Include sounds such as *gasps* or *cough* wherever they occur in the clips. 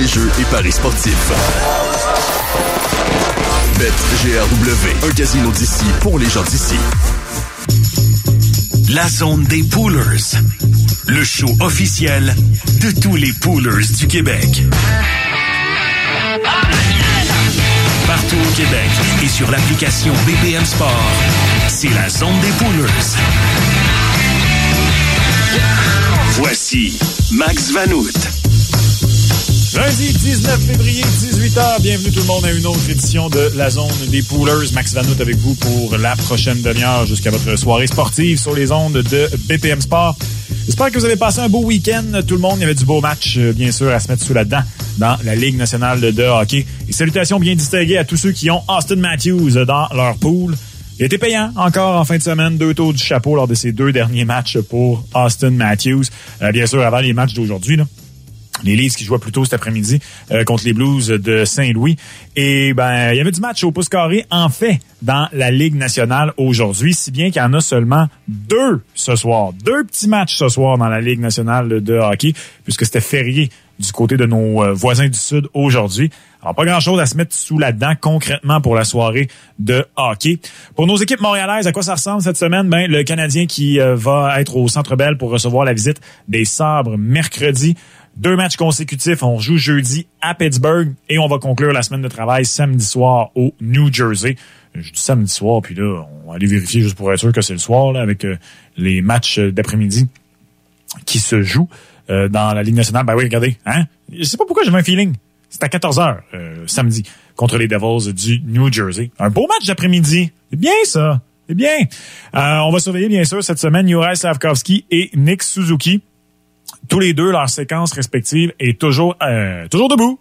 les jeux et paris sportifs. BetGRW, un casino d'ici pour les gens d'ici. La zone des poolers. Le show officiel de tous les poolers du Québec. Partout au Québec et sur l'application BPM Sport, c'est la zone des poolers. Voici Max Vanout. Lundi 19 février, 18h. Bienvenue tout le monde à une autre édition de la zone des poolers. Max Vanout avec vous pour la prochaine demi-heure jusqu'à votre soirée sportive sur les ondes de BPM Sport. J'espère que vous avez passé un beau week-end. Tout le monde, il y avait du beau match, euh, bien sûr, à se mettre sous la dent dans la Ligue nationale de hockey. Et salutations bien distinguées à tous ceux qui ont Austin Matthews dans leur pool. Il était payant encore en fin de semaine, deux tours du chapeau lors de ces deux derniers matchs pour Austin Matthews. Euh, bien sûr, avant les matchs d'aujourd'hui, les Leafs qui jouaient plus tôt cet après-midi euh, contre les Blues de Saint-Louis. Et ben, il y avait du match au pouce carré, en fait, dans la Ligue nationale aujourd'hui, si bien qu'il y en a seulement deux ce soir. Deux petits matchs ce soir dans la Ligue nationale de hockey, puisque c'était férié du côté de nos euh, voisins du Sud aujourd'hui. Alors, pas grand-chose à se mettre sous la dent concrètement pour la soirée de hockey. Pour nos équipes montréalaises, à quoi ça ressemble cette semaine? Ben, le Canadien qui euh, va être au Centre Bell pour recevoir la visite des Sabres mercredi. Deux matchs consécutifs. On joue jeudi à Pittsburgh et on va conclure la semaine de travail samedi soir au New Jersey. Je dis samedi soir, puis là, on va aller vérifier juste pour être sûr que c'est le soir, là, avec euh, les matchs d'après-midi qui se jouent euh, dans la Ligue nationale. Ben oui, regardez, hein? Je sais pas pourquoi j'ai un feeling. C'est à 14h euh, samedi contre les Devils du New Jersey. Un beau match d'après-midi. C'est bien ça. C'est bien. on va surveiller bien sûr cette semaine Juraj Slavkovski et Nick Suzuki tous les deux, leur séquence respective est toujours, euh, toujours debout.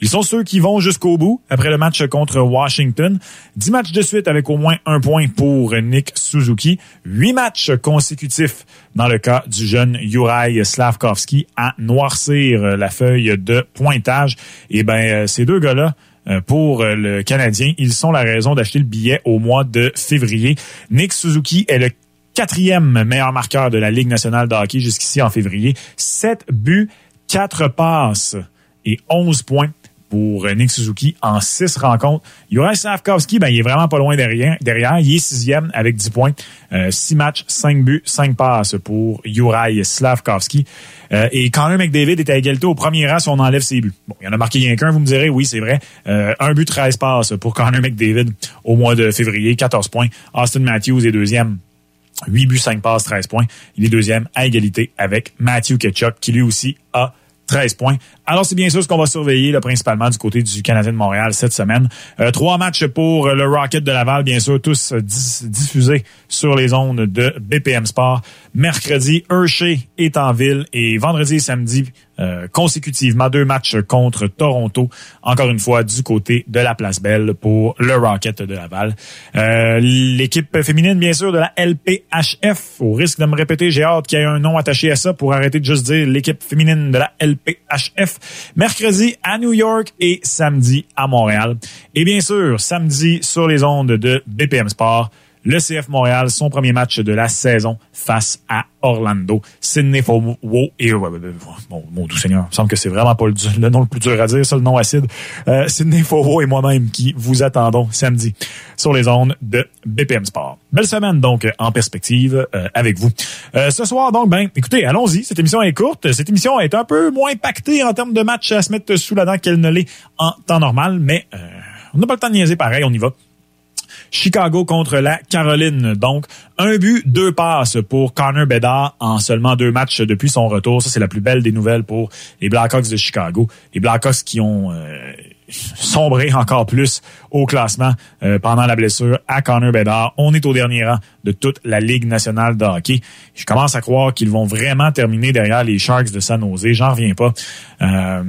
Ils sont ceux qui vont jusqu'au bout après le match contre Washington. Dix matchs de suite avec au moins un point pour Nick Suzuki. Huit matchs consécutifs dans le cas du jeune Juraj Slavkovski à noircir la feuille de pointage. Et ben, euh, ces deux gars-là, euh, pour le Canadien. Ils sont la raison d'acheter le billet au mois de février. Nick Suzuki est le quatrième meilleur marqueur de la Ligue nationale de hockey jusqu'ici en février. Sept buts, quatre passes et onze points pour Nick Suzuki en six rencontres. Juraj Slavkovski, ben, il est vraiment pas loin derrière. derrière. Il est sixième avec dix points. Euh, six matchs, cinq buts, cinq passes pour Juraj Slavkovski. Euh, et Connor McDavid est à égalité au premier rang si on enlève ses buts. Bon, il y en a marqué rien qu'un, vous me direz, oui, c'est vrai. Euh, un but, 13 passes pour Connor McDavid au mois de février, 14 points. Austin Matthews est deuxième 8 buts, 5 passes, 13 points. Il est deuxième à égalité avec Matthew Ketchuk, qui lui aussi a 13 points. Alors, c'est bien sûr ce qu'on va surveiller, là, principalement du côté du Canadien de Montréal cette semaine. Euh, trois matchs pour le Rocket de Laval, bien sûr, tous diffusés sur les ondes de BPM Sport. Mercredi, Hershey est en ville et vendredi et samedi, euh, consécutivement, deux matchs contre Toronto. Encore une fois, du côté de la Place Belle pour le Rocket de Laval. Euh, L'équipe féminine, bien sûr, de la LPHF. Au risque de me répéter, j'ai hâte qu'il y ait un nom attaché à ça pour arrêter de juste dire l'équipe féminine de la LPHF. Mercredi à New York et samedi à Montréal. Et bien sûr, samedi sur les ondes de BPM Sport le CF Montréal, son premier match de la saison face à Orlando. Sidney Fowo et bon, mon doux Seigneur, me semble que c'est vraiment pas le, nom le plus dur à dire, ça le nom acide. Euh, Sidney Fowo et moi-même qui vous attendons samedi sur les ondes de BPM Sport. Belle semaine donc en perspective euh, avec vous. Euh, ce soir donc, ben écoutez, allons-y. Cette émission est courte. Cette émission est un peu moins pactée en termes de match à se mettre sous la dent qu'elle ne l'est en temps normal, mais euh, on n'a pas le temps de niaiser pareil, on y va. Chicago contre la Caroline. Donc, un but, deux passes pour Connor Bedard en seulement deux matchs depuis son retour. Ça, c'est la plus belle des nouvelles pour les Blackhawks de Chicago. Les Blackhawks qui ont euh, sombrer encore plus au classement euh, pendant la blessure à Connor Bedard. On est au dernier rang de toute la Ligue nationale de hockey. Je commence à croire qu'ils vont vraiment terminer derrière les Sharks de San Jose. J'en reviens pas. Euh,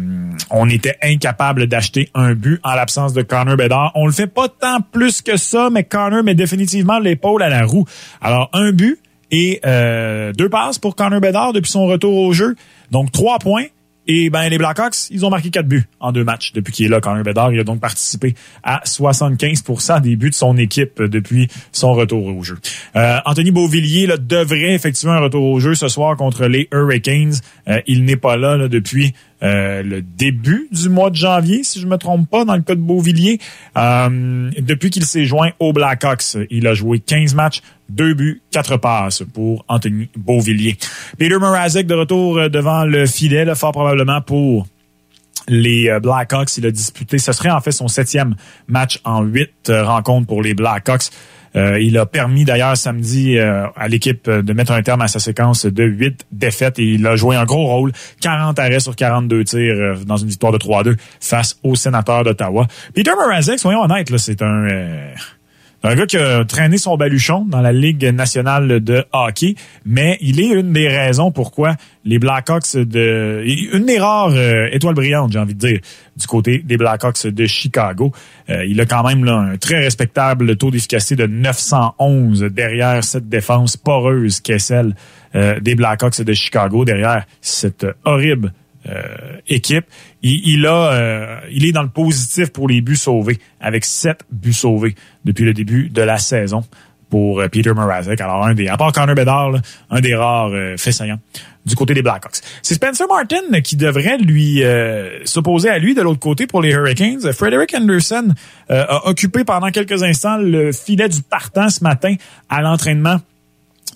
on était incapable d'acheter un but en l'absence de Connor Bedard. On le fait pas tant plus que ça, mais Connor met définitivement l'épaule à la roue. Alors, un but et euh, deux passes pour Connor Bedard depuis son retour au jeu. Donc, trois points. Et ben les Blackhawks, ils ont marqué quatre buts en deux matchs depuis qu'il est là, Connor Bedard. Il a donc participé à 75% des buts de son équipe depuis son retour au jeu. Euh, Anthony Beauvillier là, devrait effectuer un retour au jeu ce soir contre les Hurricanes. Euh, il n'est pas là depuis euh, le début du mois de janvier, si je me trompe pas, dans le cas de Beauvilliers. Euh, depuis qu'il s'est joint aux Blackhawks, il a joué 15 matchs, 2 buts, 4 passes pour Anthony Beauvilliers. Peter Mrazek de retour euh, devant le filet, fort probablement pour les Blackhawks. Il a disputé, ce serait en fait son septième match en huit rencontres pour les Blackhawks. Euh, il a permis d'ailleurs samedi euh, à l'équipe de mettre un terme à sa séquence de huit défaites et il a joué un gros rôle, 40 arrêts sur 42 tirs euh, dans une victoire de 3-2 face aux sénateurs d'Ottawa. Peter Mrazek, soyons honnêtes, c'est un un gars qui a traîné son baluchon dans la Ligue nationale de hockey, mais il est une des raisons pourquoi les Blackhawks de... Une des rares euh, étoiles brillantes, j'ai envie de dire, du côté des Blackhawks de Chicago. Euh, il a quand même un très respectable taux d'efficacité de 911 derrière cette défense poreuse qu'est celle euh, des Blackhawks de Chicago, derrière cette horrible équipe. Il, a, euh, il est dans le positif pour les buts sauvés, avec sept buts sauvés depuis le début de la saison pour euh, Peter Mrazek. Alors, un des, à part Connor Bedard, un des rares saillants du côté des Blackhawks. C'est Spencer Martin qui devrait lui s'opposer à lui de l'autre côté pour les Hurricanes. Frederick Anderson a occupé pendant quelques instants le filet du partant ce matin à l'entraînement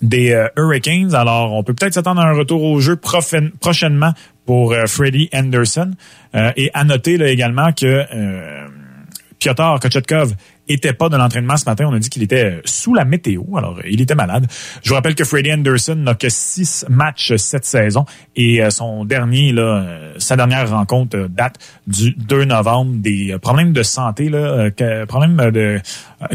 des Hurricanes. Alors, on peut peut-être s'attendre à un retour au jeu prochainement pour euh, Freddie Anderson. Euh, et à noter là, également que euh, Piotr Kochetkov était pas de l'entraînement ce matin. On a dit qu'il était euh, sous la météo. Alors, euh, il était malade. Je vous rappelle que Freddie Anderson n'a que six matchs cette saison et euh, son dernier, là, sa dernière rencontre date du 2 novembre. Des problèmes de santé, là, problèmes de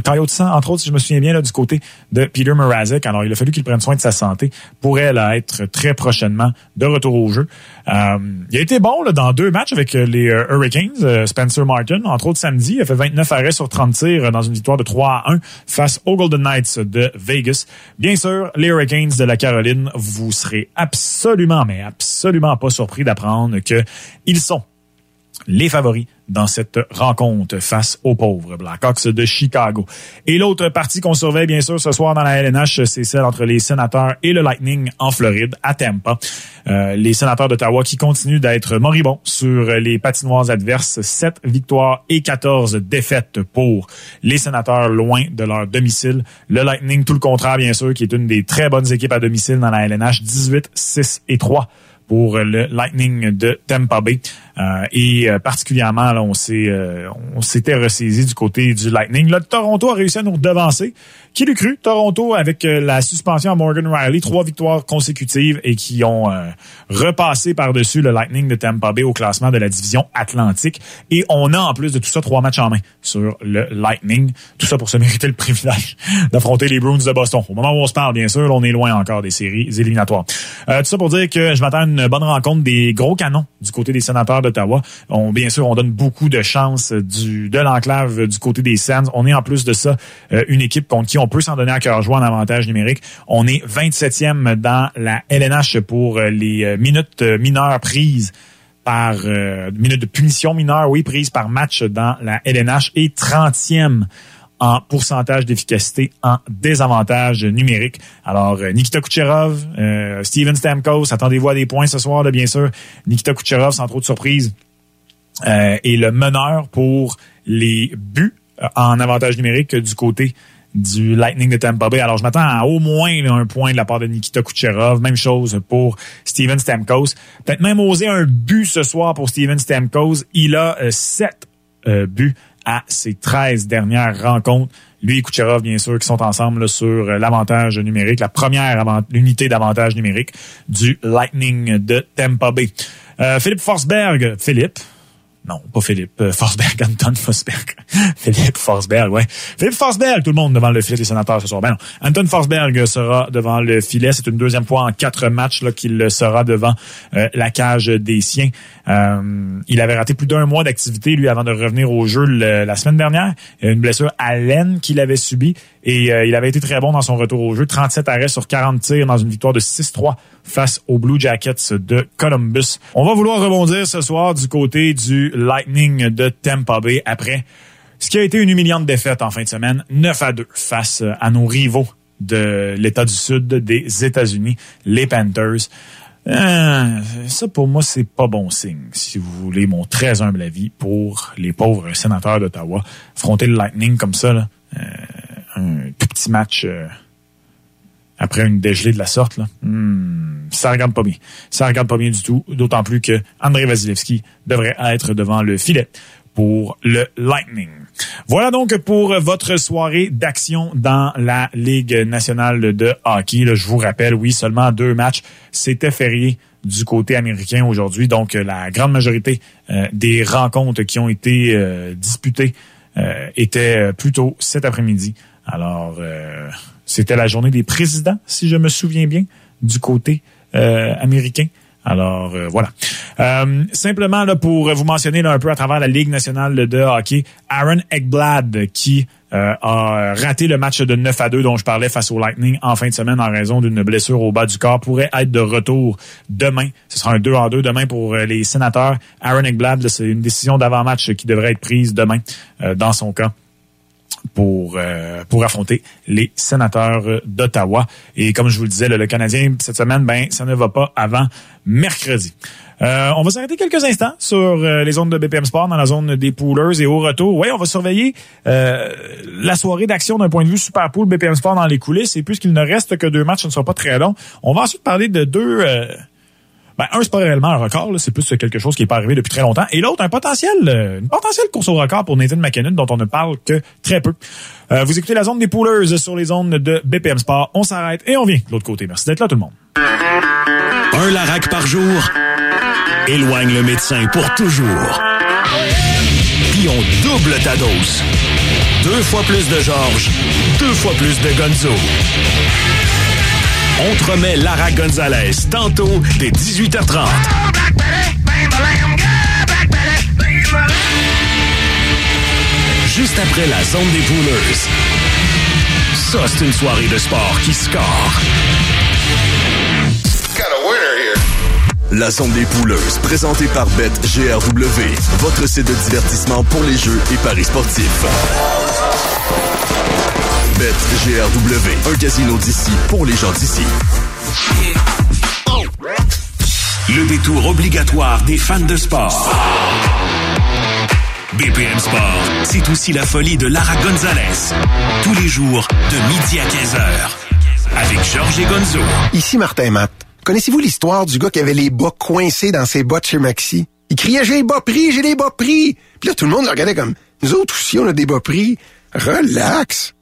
caillot de sang, entre autres, si je me souviens bien, là, du côté de Peter Mrazek. Alors, il a fallu qu'il prenne soin de sa santé. Pourrait là, être très prochainement de retour au jeu. il a été bon là, dans deux matchs avec les Hurricanes. Spencer Martin, entre autres samedi, il a fait 29 arrêts sur 30 tirs dans une victoire de 3 à 1 face aux Golden Knights de Vegas. Bien sûr, les Hurricanes de la Caroline, vous serez absolument, mais absolument pas surpris d'apprendre qu'ils sont les favoris dans cette rencontre face aux pauvres Blackhawks de Chicago. Et l'autre partie qu'on surveille bien sûr ce soir dans la LNH, c'est celle entre les sénateurs et le Lightning en Floride, à Tampa. Euh, les sénateurs d'Ottawa qui continuent d'être moribonds sur les patinoires adverses. 7 victoires et 14 défaites pour les sénateurs loin de leur domicile. Le Lightning, tout le contraire bien sûr, qui est une des très bonnes équipes à domicile dans la LNH, 18, 6 et 3 pour le Lightning de Tampa Bay. Euh, et euh, particulièrement, là, on s'est euh, on s'était ressaisi du côté du Lightning. Là, Toronto a réussi à nous devancer. Qui l'eût cru? Toronto, avec la suspension à Morgan Riley, trois victoires consécutives et qui ont repassé par-dessus le Lightning de Tampa Bay au classement de la division Atlantique. Et on a en plus de tout ça trois matchs en main sur le Lightning. Tout ça pour se mériter le privilège *laughs* d'affronter les Bruins de Boston. Au moment où on se parle, bien sûr, on est loin encore des séries éliminatoires. tout ça pour dire que je m'attends une bonne rencontre des gros canons du côté des sénateurs d'Ottawa. Bien sûr, on donne beaucoup de chance du, de l'enclave du côté des Sands. On est en plus de ça euh, une équipe contre qui on peut s'en donner à cœur joie en avantage numérique. On est 27e dans la LNH pour euh, les euh, minutes mineures prises par minutes de punition mineure, oui, prises par match dans la LNH et 30e en pourcentage d'efficacité en désavantage numérique. Alors, Nikita Kucherov, Steven Stamkos, attendez-vous à des points ce soir, bien sûr. Nikita Kucherov, sans trop de surprise, euh, est le meneur pour les buts euh, en avantage numérique du côté du Lightning de Tampa Bay. Alors, je m'attends à au moins un point de la part de Nikita Kucherov. Même chose pour Steven Stamkos. Peut-être même oser un but ce soir pour Steven Stamkos. Il a euh, sept buts à ses 13 dernières rencontres. Lui et Kucherov, bien sûr, qui sont ensemble sur euh, l'avantage numérique, la première unité d'avantage numérique du Lightning de Tampa Bay. Euh, Philippe Forsberg, Philippe, non, pas Philippe euh, Forsberg, Anton Forsberg. *laughs* Philippe Forsberg, ouais. Philippe Forsberg, tout le monde devant le filet des sénateurs ce soir. Ben non. Anton Forsberg sera devant le filet. C'est une deuxième fois en quatre matchs qu'il sera devant euh, la cage des siens. Euh, il avait raté plus d'un mois d'activité, lui, avant de revenir au jeu la semaine dernière. Une blessure à l'aine qu'il avait subie. Et il avait été très bon dans son retour au jeu. 37 arrêts sur 40 tirs dans une victoire de 6-3 face aux Blue Jackets de Columbus. On va vouloir rebondir ce soir du côté du Lightning de Tampa Bay après ce qui a été une humiliante défaite en fin de semaine, 9 à 2 face à nos rivaux de l'État du Sud des États-Unis, les Panthers. Euh, ça, pour moi, c'est pas bon signe, si vous voulez mon très humble avis, pour les pauvres sénateurs d'Ottawa. Affronter le Lightning comme ça, là, euh, un tout petit match euh, après une dégelée de la sorte, là, hmm, ça regarde pas bien. Ça regarde pas bien du tout, d'autant plus que André Vasilevski devrait être devant le filet pour le Lightning. Voilà donc pour votre soirée d'action dans la Ligue nationale de hockey. je vous rappelle, oui, seulement deux matchs. C'était férié du côté américain aujourd'hui. Donc, la grande majorité euh, des rencontres qui ont été euh, disputées euh, étaient plutôt cet après-midi. Alors, c'était la journée des présidents, si je me souviens bien, du côté américain. Alors euh, voilà. Euh, simplement pour vous mentionner un peu à travers la Ligue nationale de hockey, Aaron Ekblad qui euh, a raté le match de 9 à 2 dont je parlais face au Lightning en fin de semaine en raison d'une blessure au bas du corps pourrait être de retour demain. Ce sera un 2 en 2 demain pour les sénateurs. Aaron Ekblad, c'est une décision d'avant-match qui devrait être prise demain dans son cas pour euh, pour affronter les sénateurs d'Ottawa. Et comme je vous le disais, le, Canadien cette semaine, ben ça ne va pas avant mercredi. Euh, on va s'arrêter quelques instants sur euh, les zones de BPM Sport dans la zone des poolers et au retour, oui, on va surveiller la soirée d'action d'un point de vue super pool BPM Sport dans les coulisses. Et puisqu'il ne reste que deux matchs, ce ne sera pas très long. On va ensuite parler de deux ben, un, c'est pas réellement un record, c'est plus quelque chose qui est pas arrivé depuis très longtemps. Et l'autre, un potentiel, euh, une potentielle course au record pour Nathan McKinnon, dont on ne parle que très peu. Euh, vous écoutez la zone des poolers sur les zones de BPM Sport. On s'arrête et on vient de l'autre côté. Merci d'être là, tout le monde. Un Larac par jour éloigne le médecin pour toujours. Puis on double ta dose. Deux fois plus de Georges, deux fois plus de Gonzo. On te remet Lara Gonzalez tantôt dès 18h30. Juste après la zone des pouleurs. Ça, c'est une soirée de sport qui score. La zone des pouleuses, présentée par BetGRW, votre site de divertissement pour les jeux et paris sportifs. BetGRW, un casino d'ici pour les gens d'ici. Le détour obligatoire des fans de sport. BPM Sport, c'est aussi la folie de Lara Gonzalez. Tous les jours, de midi à 15h. Avec Georges et Gonzo. Ici Martin Matt. Connaissez-vous l'histoire du gars qui avait les bas coincés dans ses bottes chez Maxi? Il criait J'ai les bas pris, j'ai les bas pris. Puis là, tout le monde le regardait comme Nous autres aussi, on a des bas pris. Relax.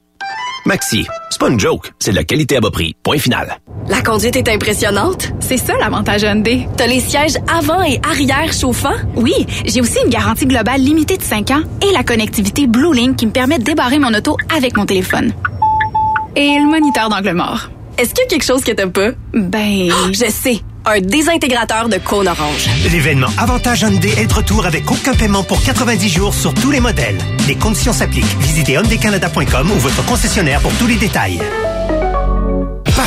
Maxi, c'est pas une joke, c'est de la qualité à bas prix. Point final. La conduite est impressionnante. C'est ça l'avantage Hyundai. T'as les sièges avant et arrière chauffants? Oui, j'ai aussi une garantie globale limitée de 5 ans et la connectivité Blue Link qui me permet de débarrer mon auto avec mon téléphone. Et le moniteur d'angle mort. Est-ce qu'il y a quelque chose que t'as pas? Ben... *gasps* je sais un désintégrateur de cône orange. L'événement Avantage Hyundai est de retour avec aucun paiement pour 90 jours sur tous les modèles. Les conditions s'appliquent. Visitez hyundaicanada.com ou votre concessionnaire pour tous les détails.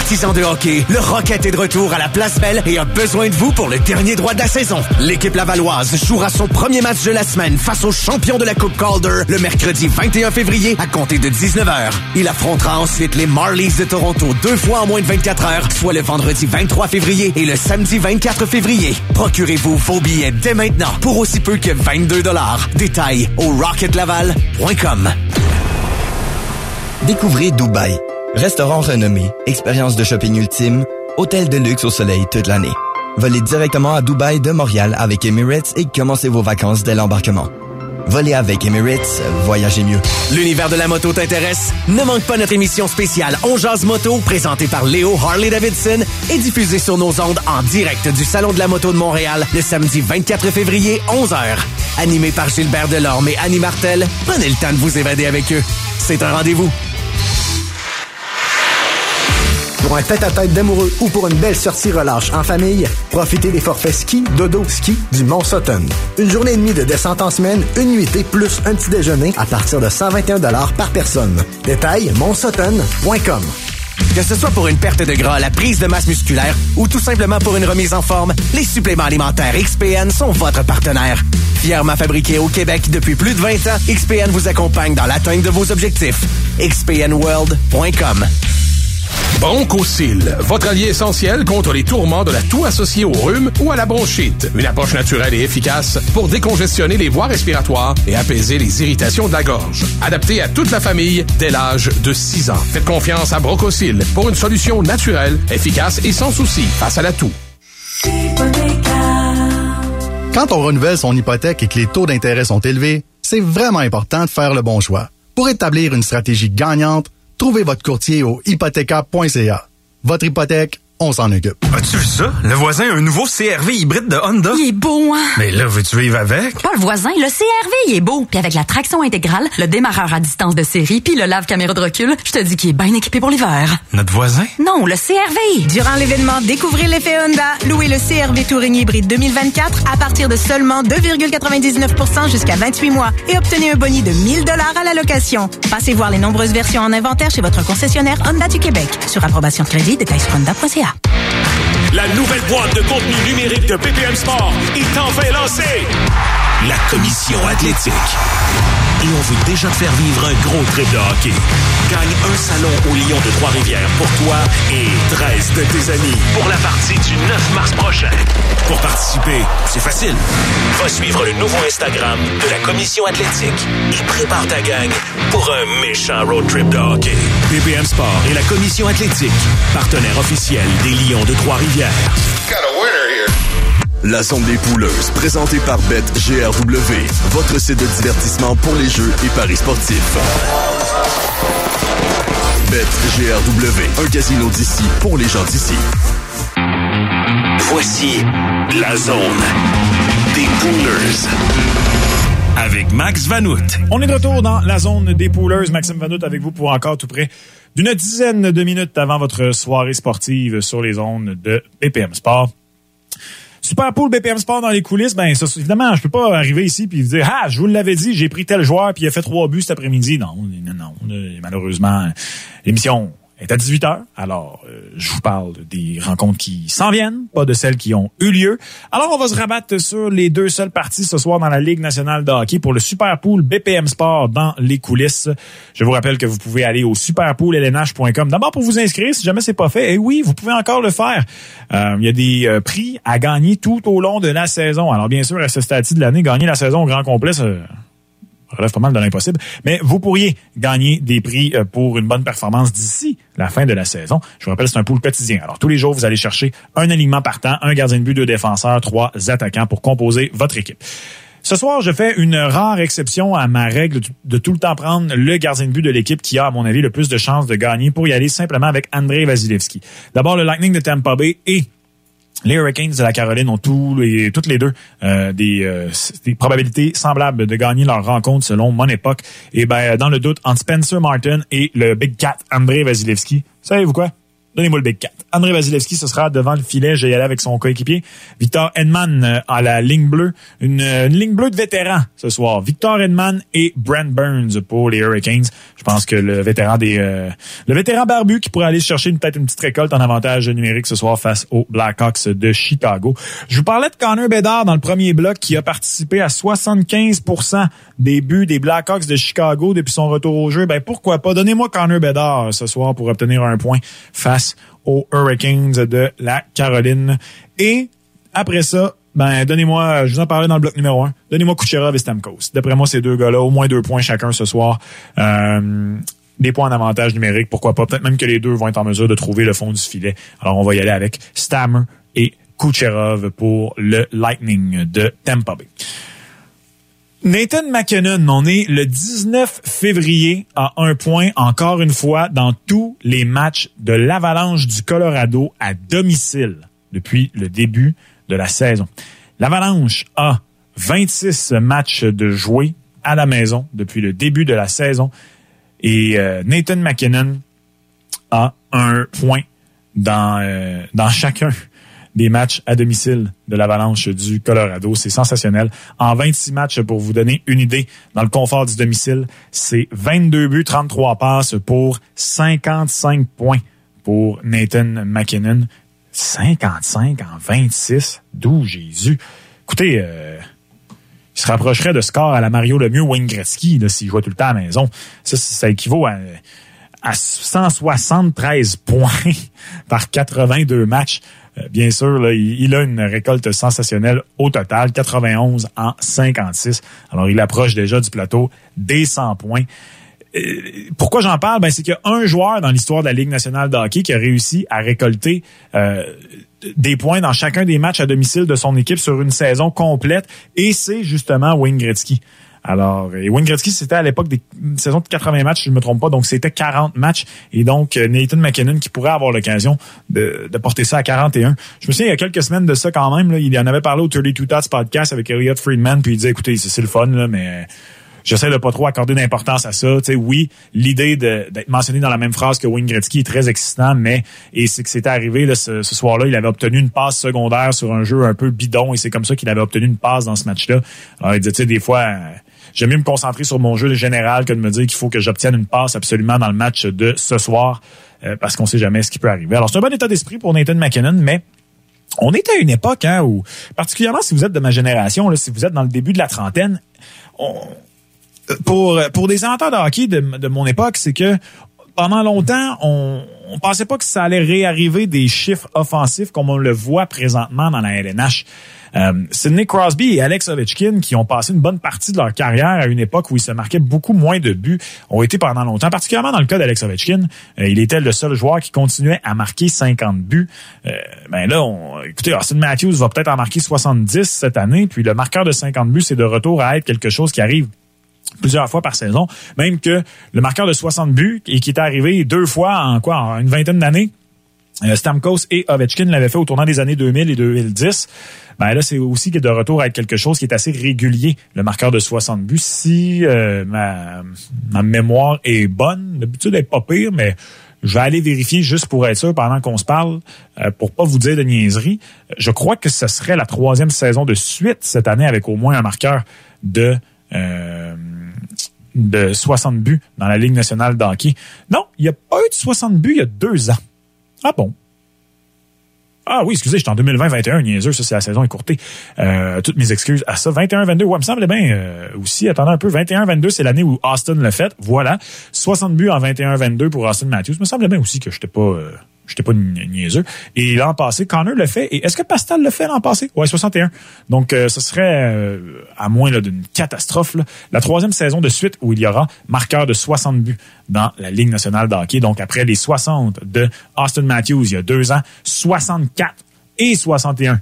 Partisans de hockey, le Rocket est de retour à la Place Belle et a besoin de vous pour le dernier droit de la saison. L'équipe lavalloise jouera son premier match de la semaine face aux champions de la Coupe Calder le mercredi 21 février à compter de 19h. Il affrontera ensuite les Marlies de Toronto deux fois en moins de 24 heures, soit le vendredi 23 février et le samedi 24 février. Procurez-vous vos billets dès maintenant pour aussi peu que 22 dollars. Détails au rocketlaval.com. Découvrez Dubaï Restaurant renommé, expérience de shopping ultime, hôtel de luxe au soleil toute l'année. Volez directement à Dubaï de Montréal avec Emirates et commencez vos vacances dès l'embarquement. Volez avec Emirates, voyagez mieux. L'univers de la moto t'intéresse? Ne manque pas notre émission spéciale On Jazz Moto, présentée par Léo Harley-Davidson et diffusée sur nos ondes en direct du Salon de la moto de Montréal le samedi 24 février, 11h. Animé par Gilbert Delorme et Annie Martel, prenez le temps de vous évader avec eux. C'est un rendez-vous pour un tête-à-tête d'amoureux ou pour une belle sortie relâche en famille, profitez des forfaits ski, dodo, ski du Mont Sutton. Une journée et demie de descente en semaine, une nuitée plus un petit déjeuner à partir de 121 par personne. Détail, montsutton.com. Que ce soit pour une perte de gras, la prise de masse musculaire ou tout simplement pour une remise en forme, les suppléments alimentaires XPN sont votre partenaire. Fièrement fabriqués au Québec depuis plus de 20 ans, XPN vous accompagne dans l'atteinte de vos objectifs. XPNWorld.com Bronchosil, votre allié essentiel contre les tourments de la toux associée au rhume ou à la bronchite. Une approche naturelle et efficace pour décongestionner les voies respiratoires et apaiser les irritations de la gorge. Adapté à toute la famille dès l'âge de 6 ans. Faites confiance à Bronchosil pour une solution naturelle, efficace et sans souci face à la toux. Quand on renouvelle son hypothèque et que les taux d'intérêt sont élevés, c'est vraiment important de faire le bon choix. Pour établir une stratégie gagnante, trouvez votre courtier au hypothéca.ca. Votre hypothèque, on s'en occupe. As-tu vu ça? Le voisin a un nouveau CRV hybride de Honda. Il est beau, hein? Mais là, veux-tu vivre avec? Pas le voisin, le CRV, il est beau. Puis avec la traction intégrale, le démarreur à distance de série, puis le lave-caméra de recul, je te dis qu'il est bien équipé pour l'hiver. Notre voisin? Non, le CRV. Durant l'événement Découvrez l'effet Honda, louez le CRV Touring hybride 2024 à partir de seulement 2,99% jusqu'à 28 mois et obtenez un boni de 1000 dollars à la location. Passez voir les nombreuses versions en inventaire chez votre concessionnaire Honda du Québec. Sur approbation de crédit, détails sur honda.ca. La nouvelle boîte de contenu numérique de BPM Sport est enfin lancée. La commission athlétique. Et on veut déjà te faire vivre un gros trip de hockey. Gagne un salon au Lion de Trois-Rivières pour toi et 13 de tes amis pour la partie du 9 mars prochain. Pour participer, c'est facile. Va suivre le nouveau Instagram de la commission athlétique et prépare ta gang pour un méchant road trip de hockey. BPM Sport et la commission athlétique, partenaire officiel des Lions de Trois-Rivières. La zone des pouleuses, présentée par BetGRW, votre site de divertissement pour les jeux et paris sportifs. BetGRW, un casino d'ici pour les gens d'ici. Voici la zone des Poolers. Avec Max Vanout. On est de retour dans la zone des poolers. Maxime Vanout avec vous pour encore tout près d'une dizaine de minutes avant votre soirée sportive sur les zones de BPM Sport. Super Pool BPM Sport dans les coulisses, ben ça, évidemment, je peux pas arriver ici puis dire ah, je vous l'avais dit, j'ai pris tel joueur puis il a fait trois buts cet après-midi. Non, non, non, malheureusement, l'émission est à 18h. Alors, euh, je vous parle des rencontres qui s'en viennent, pas de celles qui ont eu lieu. Alors, on va se rabattre sur les deux seules parties ce soir dans la Ligue nationale de hockey pour le Super Pool BPM Sport dans les coulisses. Je vous rappelle que vous pouvez aller au superpoollnh.com. D'abord pour vous inscrire, si jamais c'est pas fait. Et oui, vous pouvez encore le faire. Euh, il y a des euh, prix à gagner tout au long de la saison. Alors, bien sûr, à ce stade de l'année, gagner la saison au grand complet, ça relève pas mal de l'impossible, mais vous pourriez gagner des prix euh, pour une bonne performance d'ici la fin de la saison. Je vous rappelle, c'est un pool quotidien. Alors, tous les jours, vous allez chercher un alignement partant, un gardien de but, deux défenseurs, trois attaquants pour composer votre équipe. Ce soir, je fais une rare exception à ma règle de tout le temps prendre le gardien de but de l'équipe qui a, à mon avis, le plus de chances de gagner pour y aller simplement avec André Vasilevski. D'abord, le Lightning de Tampa Bay et les Hurricanes de la Caroline ont tous les, toutes les deux euh, des, euh, des, probabilités semblables de gagner leur rencontre selon mon époque. Et ben dans le doute entre Spencer Martin et le Big Cat André Vasilevski, savez-vous quoi? Donnez-moi le Big Cat. André Vasilevski, ce sera devant le filet. Y aller avec son coéquipier. Victor Edman euh, à la ligne bleue. Une, une, ligne bleue de vétérans ce soir. Victor Edman et Brent Burns pour les Hurricanes. Je pense que le vétéran des euh, le vétéran barbu qui pourrait aller chercher peut-être une petite récolte en avantage numérique ce soir face aux Blackhawks de Chicago. Je vous parlais de Connor Bedard dans le premier bloc qui a participé à 75% des buts des Blackhawks de Chicago depuis son retour au jeu. Ben pourquoi pas? Donnez-moi Connor Bedard ce soir pour obtenir un point face aux Hurricanes de la Caroline. Et après ça, ben donnez-moi, je vous en parlais dans le bloc numéro un, donnez-moi Kucherov et Stamkos. D'après moi, ces deux gars-là, au moins deux points chacun ce soir. Euh, des points en avantage numérique, pourquoi pas. Peut-être même que les deux vont être en mesure de trouver le fond du filet. Alors, on va y aller avec Stammer et Kucherov pour le Lightning de Tampa Bay. Nathan McKinnon, on est le 19 février à un point, encore une fois, dans tous les matchs de l'Avalanche du Colorado à domicile depuis le début de la saison. L'Avalanche a 26 matchs de jouer à la maison depuis le début de la saison et euh, Nathan McKinnon a un point dans, euh, dans chacun des matchs à domicile de l'Avalanche du Colorado. C'est sensationnel. En 26 matchs, pour vous donner une idée, dans le confort du domicile, c'est 22 buts, 33 passes pour 55 points pour Nathan McKinnon. 55 en 26. D'où Jésus? Écoutez, euh, il se rapprocherait de score à la Mario Lemieux Wayne Gretzky s'il jouait tout le temps à la maison. Ça, ça équivaut à à 173 *laughs* points par 82 matchs. Euh, bien sûr, il, a une récolte sensationnelle au total, 91 en 56. Alors, il approche déjà du plateau des 100 points. Euh, pourquoi j'en parle? Ben, c'est qu'il y a un joueur dans l'histoire de la Ligue nationale de hockey qui a réussi à récolter euh, des points dans chacun des matchs à domicile de son équipe sur une saison complète, et c'est justement Wayne Gretzky. Alors, et Wayne Gretzky, c'était à l'époque des saisons de 80 matchs, je ne me trompe pas, donc c'était 40 matchs. Et donc, euh, Nathan McKinnon qui pourrait avoir l'occasion de, de, porter ça à 41. Je me souviens, il y a quelques semaines de ça quand même, là, il en avait parlé au 32 Tots podcast avec Elliot Friedman, puis il disait, écoutez, c'est le fun, là, mais j'essaie de pas trop accorder d'importance à ça. Tu sais, oui, l'idée d'être mentionné dans la même phrase que Wayne Gretzky est très excitant, mais et c'est que c'était arrivé ce, ce soir-là, il avait obtenu une passe secondaire sur un jeu un peu bidon et c'est comme ça qu'il avait obtenu une passe dans ce match-là. Alors il disait, tu sais, des fois. J'aime mieux me concentrer sur mon jeu général que de me dire qu'il faut que j'obtienne une passe absolument dans le match de ce soir euh, parce qu'on sait jamais ce qui peut arriver. Alors, c'est un bon état d'esprit pour Nathan McKinnon, mais on est à une époque hein, où, particulièrement si vous êtes de ma génération, là, si vous êtes dans le début de la trentaine, on, pour, pour des amateurs de hockey de, de mon époque, c'est que pendant longtemps, on, on pensait pas que ça allait réarriver des chiffres offensifs comme on le voit présentement dans la LNH. Euh, Sidney Crosby et Alex Ovechkin, qui ont passé une bonne partie de leur carrière à une époque où ils se marquaient beaucoup moins de buts, ont été pendant longtemps, particulièrement dans le cas d'Alex Ovechkin. Euh, il était le seul joueur qui continuait à marquer 50 buts. Euh, ben là, on, écoutez, Austin Matthews va peut-être en marquer 70 cette année, puis le marqueur de 50 buts, c'est de retour à être quelque chose qui arrive plusieurs fois par saison, même que le marqueur de 60 buts et qui est arrivé deux fois en quoi en une vingtaine d'années. Euh, Stamkos et Ovechkin l'avaient fait au tournant des années 2000 et 2010. Ben là, c'est aussi de retour à quelque chose qui est assez régulier, le marqueur de 60 buts. Si euh, ma, mémoire est bonne, d'habitude elle n'est pas pire, mais je vais aller vérifier juste pour être sûr pendant qu'on se parle, euh, pour pas vous dire de niaiserie. Je crois que ce serait la troisième saison de suite cette année avec au moins un marqueur de euh, de 60 buts dans la Ligue nationale d'hockey. Non, il n'y a pas eu de 60 buts il y a deux ans. Ah bon? Ah oui, excusez, j'étais en 2020-21, niaiseux, ça c'est la saison écourtée. Euh, toutes mes excuses à ça. 21-22, ouais, me semblait bien euh, aussi, attendez un peu, 21-22, c'est l'année où Austin l'a fait, voilà. 60 buts en 21-22 pour Austin Matthews. Me semblait bien aussi que j'étais pas... Euh, J'étais pas niaiseux. Et l'an passé, Connor le fait. Et est-ce que Pascal le fait l'an passé? Ouais, 61. Donc, euh, ce serait, euh, à moins d'une catastrophe, la troisième saison de suite où il y aura marqueur de 60 buts dans la Ligue nationale de hockey. Donc, après les 60 de Austin Matthews il y a deux ans, 64 et 61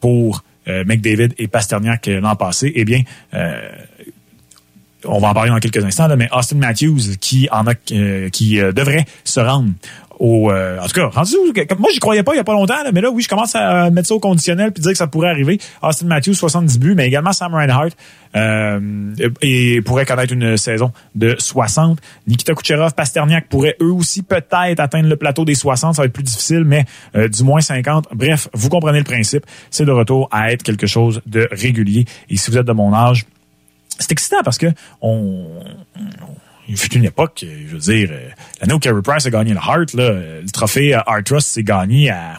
pour euh, McDavid et Pasterniak l'an passé. Eh bien, on va en parler dans quelques instants, là, mais Austin Matthews qui en a qui devrait se rendre au, euh, en tout cas, rendu moi j'y croyais pas il y a pas longtemps, mais là oui, je commence à mettre ça au conditionnel puis dire que ça pourrait arriver. Austin Matthews 70 buts, mais également Sam Reinhart euh, et pourrait connaître une saison de 60. Nikita Kucherov, Pasterniak pourraient eux aussi peut-être atteindre le plateau des 60, ça va être plus difficile, mais euh, du moins 50. Bref, vous comprenez le principe, c'est de retour à être quelque chose de régulier. Et si vous êtes de mon âge, c'est excitant parce que on il fut une époque, je veux dire, euh, l'année où Carey Price a gagné le Hart, là, le trophée Hart Trust s'est gagné à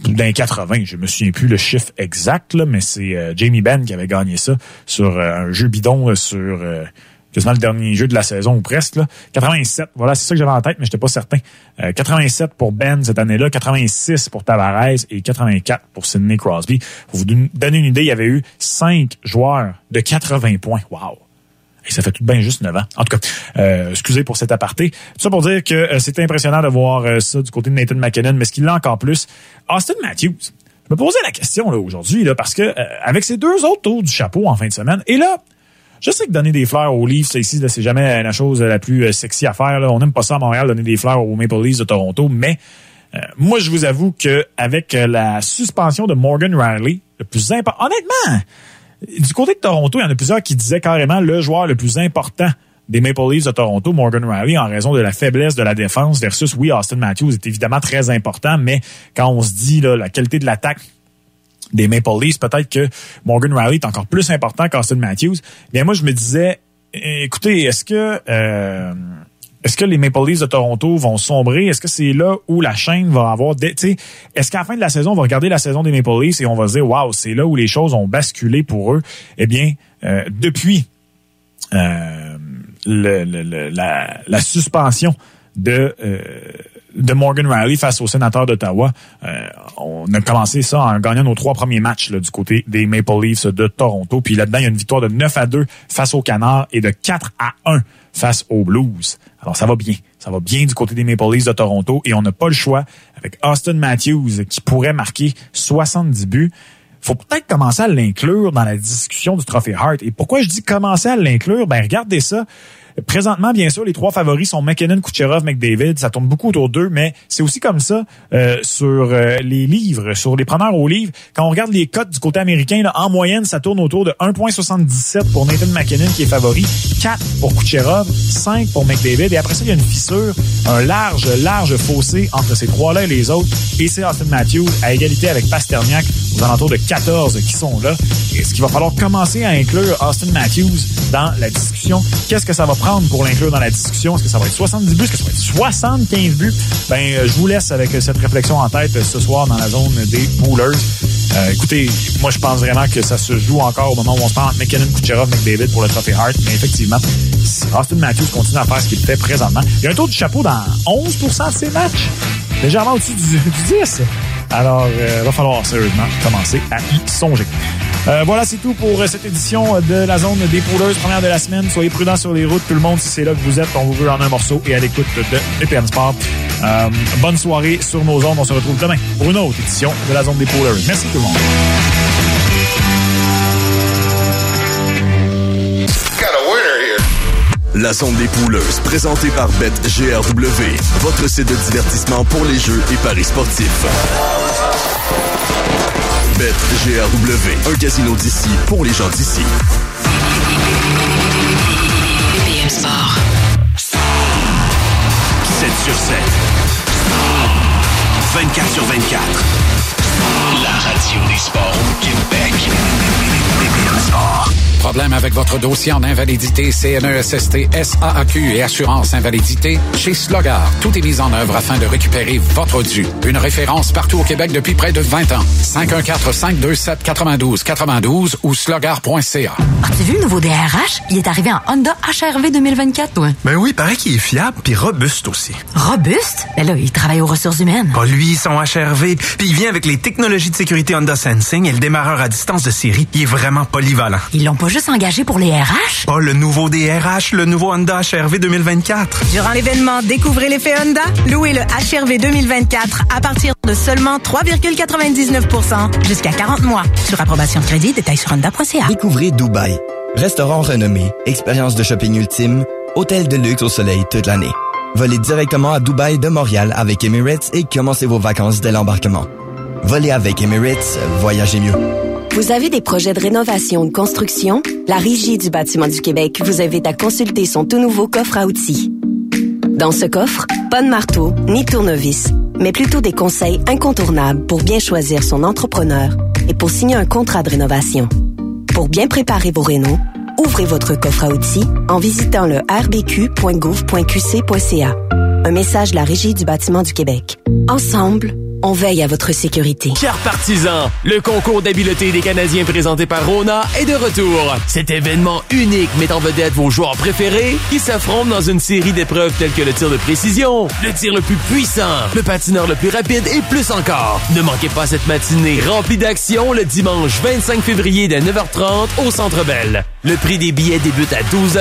d'un 80. Je me souviens plus le chiffre exact, là, mais c'est euh, Jamie Benn qui avait gagné ça sur euh, un jeu bidon sur quasiment le dernier jeu de la saison ou presque. Là. 87, voilà, c'est ça que j'avais en tête, mais j'étais pas certain. 87 pour Ben cette année-là, 86 pour Tavares et 84 pour Sidney Crosby. Pour vous donner une idée, il y avait eu cinq joueurs de 80 points. Wow! Et ça fait tout de bien juste 9 ans. En tout cas, euh, excusez pour cet aparté. Tout ça pour dire que euh, c'était impressionnant de voir euh, ça du côté de Nathan McKinnon, mais ce qu'il a encore plus, Austin Matthews. Je me posais la question là aujourd'hui là parce que euh, avec ces deux autres tours du chapeau en fin de semaine, et là, je sais que donner des fleurs aux Leafs, ici, c'est jamais la chose la plus sexy à faire. Là. On n'aime pas ça à Montréal, donner des fleurs aux Maple Leafs de Toronto, mais moi, je vous avoue que avec la suspension de Morgan Riley, le plus important, honnêtement, du côté de Toronto, il y en a plusieurs qui disaient carrément le joueur le plus important des Maple Leafs de Toronto, Morgan Riley, en raison de la faiblesse de la défense versus, oui, Austin Matthews est évidemment très important, mais quand on se dit là, la qualité de l'attaque des Maple Leafs, peut-être que Morgan Riley est encore plus important qu'Austin Matthews. Bien, moi, je me disais, écoutez, est-ce que... Euh, est-ce que les Maple Leafs de Toronto vont sombrer? Est-ce que c'est là où la chaîne va avoir... Est-ce qu'à la fin de la saison, on va regarder la saison des Maple Leafs et on va se dire, waouh, c'est là où les choses ont basculé pour eux? Eh bien, euh, depuis euh, la, suspension de euh, de Morgan Riley face aux sénateurs d'Ottawa. On a commencé ça en gagnant nos trois premiers matchs du côté des Maple Leafs de Toronto. Puis là-dedans, il y a une victoire de 9 à 2 face aux Canards et de 4 à 1 face aux Blues. Alors ça va bien. Ça va bien du côté des Maple Leafs de Toronto et on n'a pas le choix avec Austin Matthews qui pourrait marquer 70 buts faut peut-être commencer à l'inclure dans la discussion du trophée Hart. Et pourquoi je dis commencer à l'inclure? Ben, regardez ça. Présentement, bien sûr, les trois favoris sont McKinnon, Kucherov, McDavid. Ça tourne beaucoup autour d'eux, mais c'est aussi comme ça euh, sur euh, les livres, sur les preneurs au livre. Quand on regarde les cotes du côté américain, là, en moyenne, ça tourne autour de 1,77 pour Nathan McKinnon qui est favori, 4 pour Kucherov, 5 pour McDavid. Et après ça, il y a une fissure, un large, large fossé entre ces trois-là et les autres. Et c'est Austin Matthews à égalité avec Pasterniak aux alentours de 14 qui sont là. Est-ce qu'il va falloir commencer à inclure Austin Matthews dans la discussion? Qu'est-ce que ça va prendre? Pour l'inclure dans la discussion? Est-ce que ça va être 70 buts? Est-ce que ça va être 75 buts? Ben, euh, je vous laisse avec cette réflexion en tête ce soir dans la zone des poolers. Euh, écoutez, moi, je pense vraiment que ça se joue encore au moment où on se parle entre McKinnon, Kucherov, McDavid pour le Trophy Hart. Mais effectivement, si Austin Matthews continue à faire ce qu'il fait présentement, il y a un taux de chapeau dans 11% de ses matchs. Légèrement au-dessus du, 10. Alors, il euh, va falloir sérieusement commencer à y songer. Euh, voilà, c'est tout pour euh, cette édition de la zone des pouleuses, première de la semaine. Soyez prudents sur les routes, tout le monde, si c'est là que vous êtes. On vous veut en un morceau et à l'écoute de EPN Sport. Euh, bonne soirée sur nos ondes. On se retrouve demain pour une autre édition de la zone des pouleuses. Merci tout le monde. La zone des pouleuses, présentée par BetGRW, votre site de divertissement pour les jeux et paris sportifs. BetGRW, un casino d'ici pour les gens d'ici. Sport. 7 sur 7. 24 sur 24. La radio des sports au Québec. Problème avec votre dossier en invalidité CNESST, SAAQ et assurance invalidité? Chez Slogar, tout est mis en œuvre afin de récupérer votre dû. Une référence partout au Québec depuis près de 20 ans. 514-527-92-92 ou slogar.ca. As-tu vu le nouveau DRH? Il est arrivé en Honda HRV 2024, toi. Ben oui, paraît qu'il est fiable puis robuste aussi. Robuste? Ben là, il travaille aux ressources humaines. Pas lui, son HRV. Puis il vient avec les technologies de sécurité Honda Sensing et le démarreur à distance de série. Il est vraiment polyvalent. Ils l'ont pas juste engagé pour les RH? Pas le nouveau DRH, le nouveau Honda HRV 2024. Durant l'événement Découvrez l'effet Honda, louez le HRV 2024 à partir de seulement 3,99% jusqu'à 40 mois. Sur approbation de crédit, détails sur honda.ca. Découvrez Dubaï. Restaurant renommé, expérience de shopping ultime, hôtel de luxe au soleil toute l'année. Volez directement à Dubaï de Montréal avec Emirates et commencez vos vacances dès l'embarquement. Volez avec Emirates, voyagez mieux. Vous avez des projets de rénovation ou de construction? La Régie du bâtiment du Québec vous invite à consulter son tout nouveau coffre à outils. Dans ce coffre, pas de marteau ni tournevis, mais plutôt des conseils incontournables pour bien choisir son entrepreneur et pour signer un contrat de rénovation. Pour bien préparer vos rénaux, ouvrez votre coffre à outils en visitant le rbq.gouv.qc.ca. Un message de la Régie du bâtiment du Québec. Ensemble, on veille à votre sécurité. Chers partisans, le concours d'habileté des Canadiens présenté par Rona est de retour. Cet événement unique met en vedette vos joueurs préférés qui s'affrontent dans une série d'épreuves telles que le tir de précision, le tir le plus puissant, le patineur le plus rapide et plus encore. Ne manquez pas cette matinée remplie d'action le dimanche 25 février dès 9h30 au Centre Bell. Le prix des billets débute à 12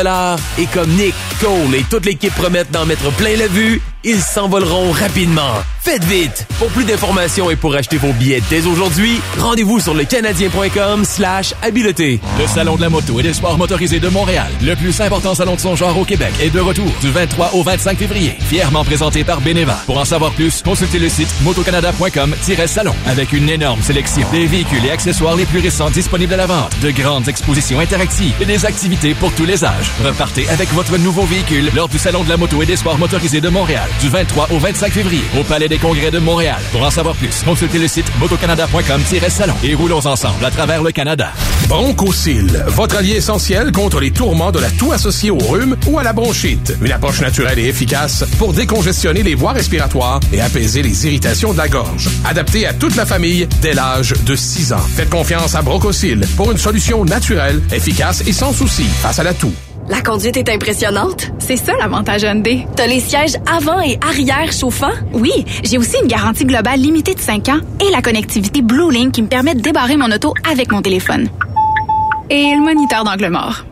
et comme Nick, Cole et toute l'équipe promettent d'en mettre plein la vue, ils s'envoleront rapidement. Faites vite! Pour plus d'informations et pour acheter vos billets dès aujourd'hui, rendez-vous sur lecanadien.com slash habileté. Le Salon de la moto et des sports motorisés de Montréal, le plus important salon de son genre au Québec, est de retour du 23 au 25 février. Fièrement présenté par Beneva. Pour en savoir plus, consultez le site motocanada.com-salon avec une énorme sélection des véhicules et accessoires les plus récents disponibles à la vente, de grandes expositions interactives et des activités pour tous les âges. Repartez avec votre nouveau véhicule lors du Salon de la moto et des sports motorisés de Montréal du 23 au 25 février au Palais des Congrès de Montréal. Pour en savoir plus, consultez le site motocanada.com-salon et roulons ensemble à travers le Canada. Bronchosil, votre allié essentiel contre les tourments de la toux associée au rhume ou à la bronchite. Une approche naturelle et efficace pour décongestionner les voies respiratoires et apaiser les irritations de la gorge. Adapté à toute la famille dès l'âge de 6 ans. Faites confiance à Bronchosil pour une solution naturelle, efficace et sans souci face à la toux. La conduite est impressionnante. C'est ça l'avantage Hyundai. T'as les sièges avant et arrière chauffants? Oui, j'ai aussi une garantie globale limitée de 5 ans et la connectivité Blue Link qui me permet de débarrer mon auto avec mon téléphone. Et le moniteur d'angle mort.